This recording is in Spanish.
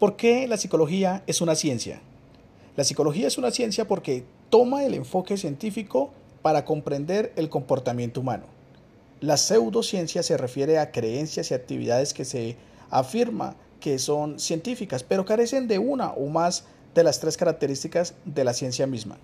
¿Por qué la psicología es una ciencia? La psicología es una ciencia porque toma el enfoque científico para comprender el comportamiento humano. La pseudociencia se refiere a creencias y actividades que se afirma que son científicas, pero carecen de una o más de las tres características de la ciencia misma.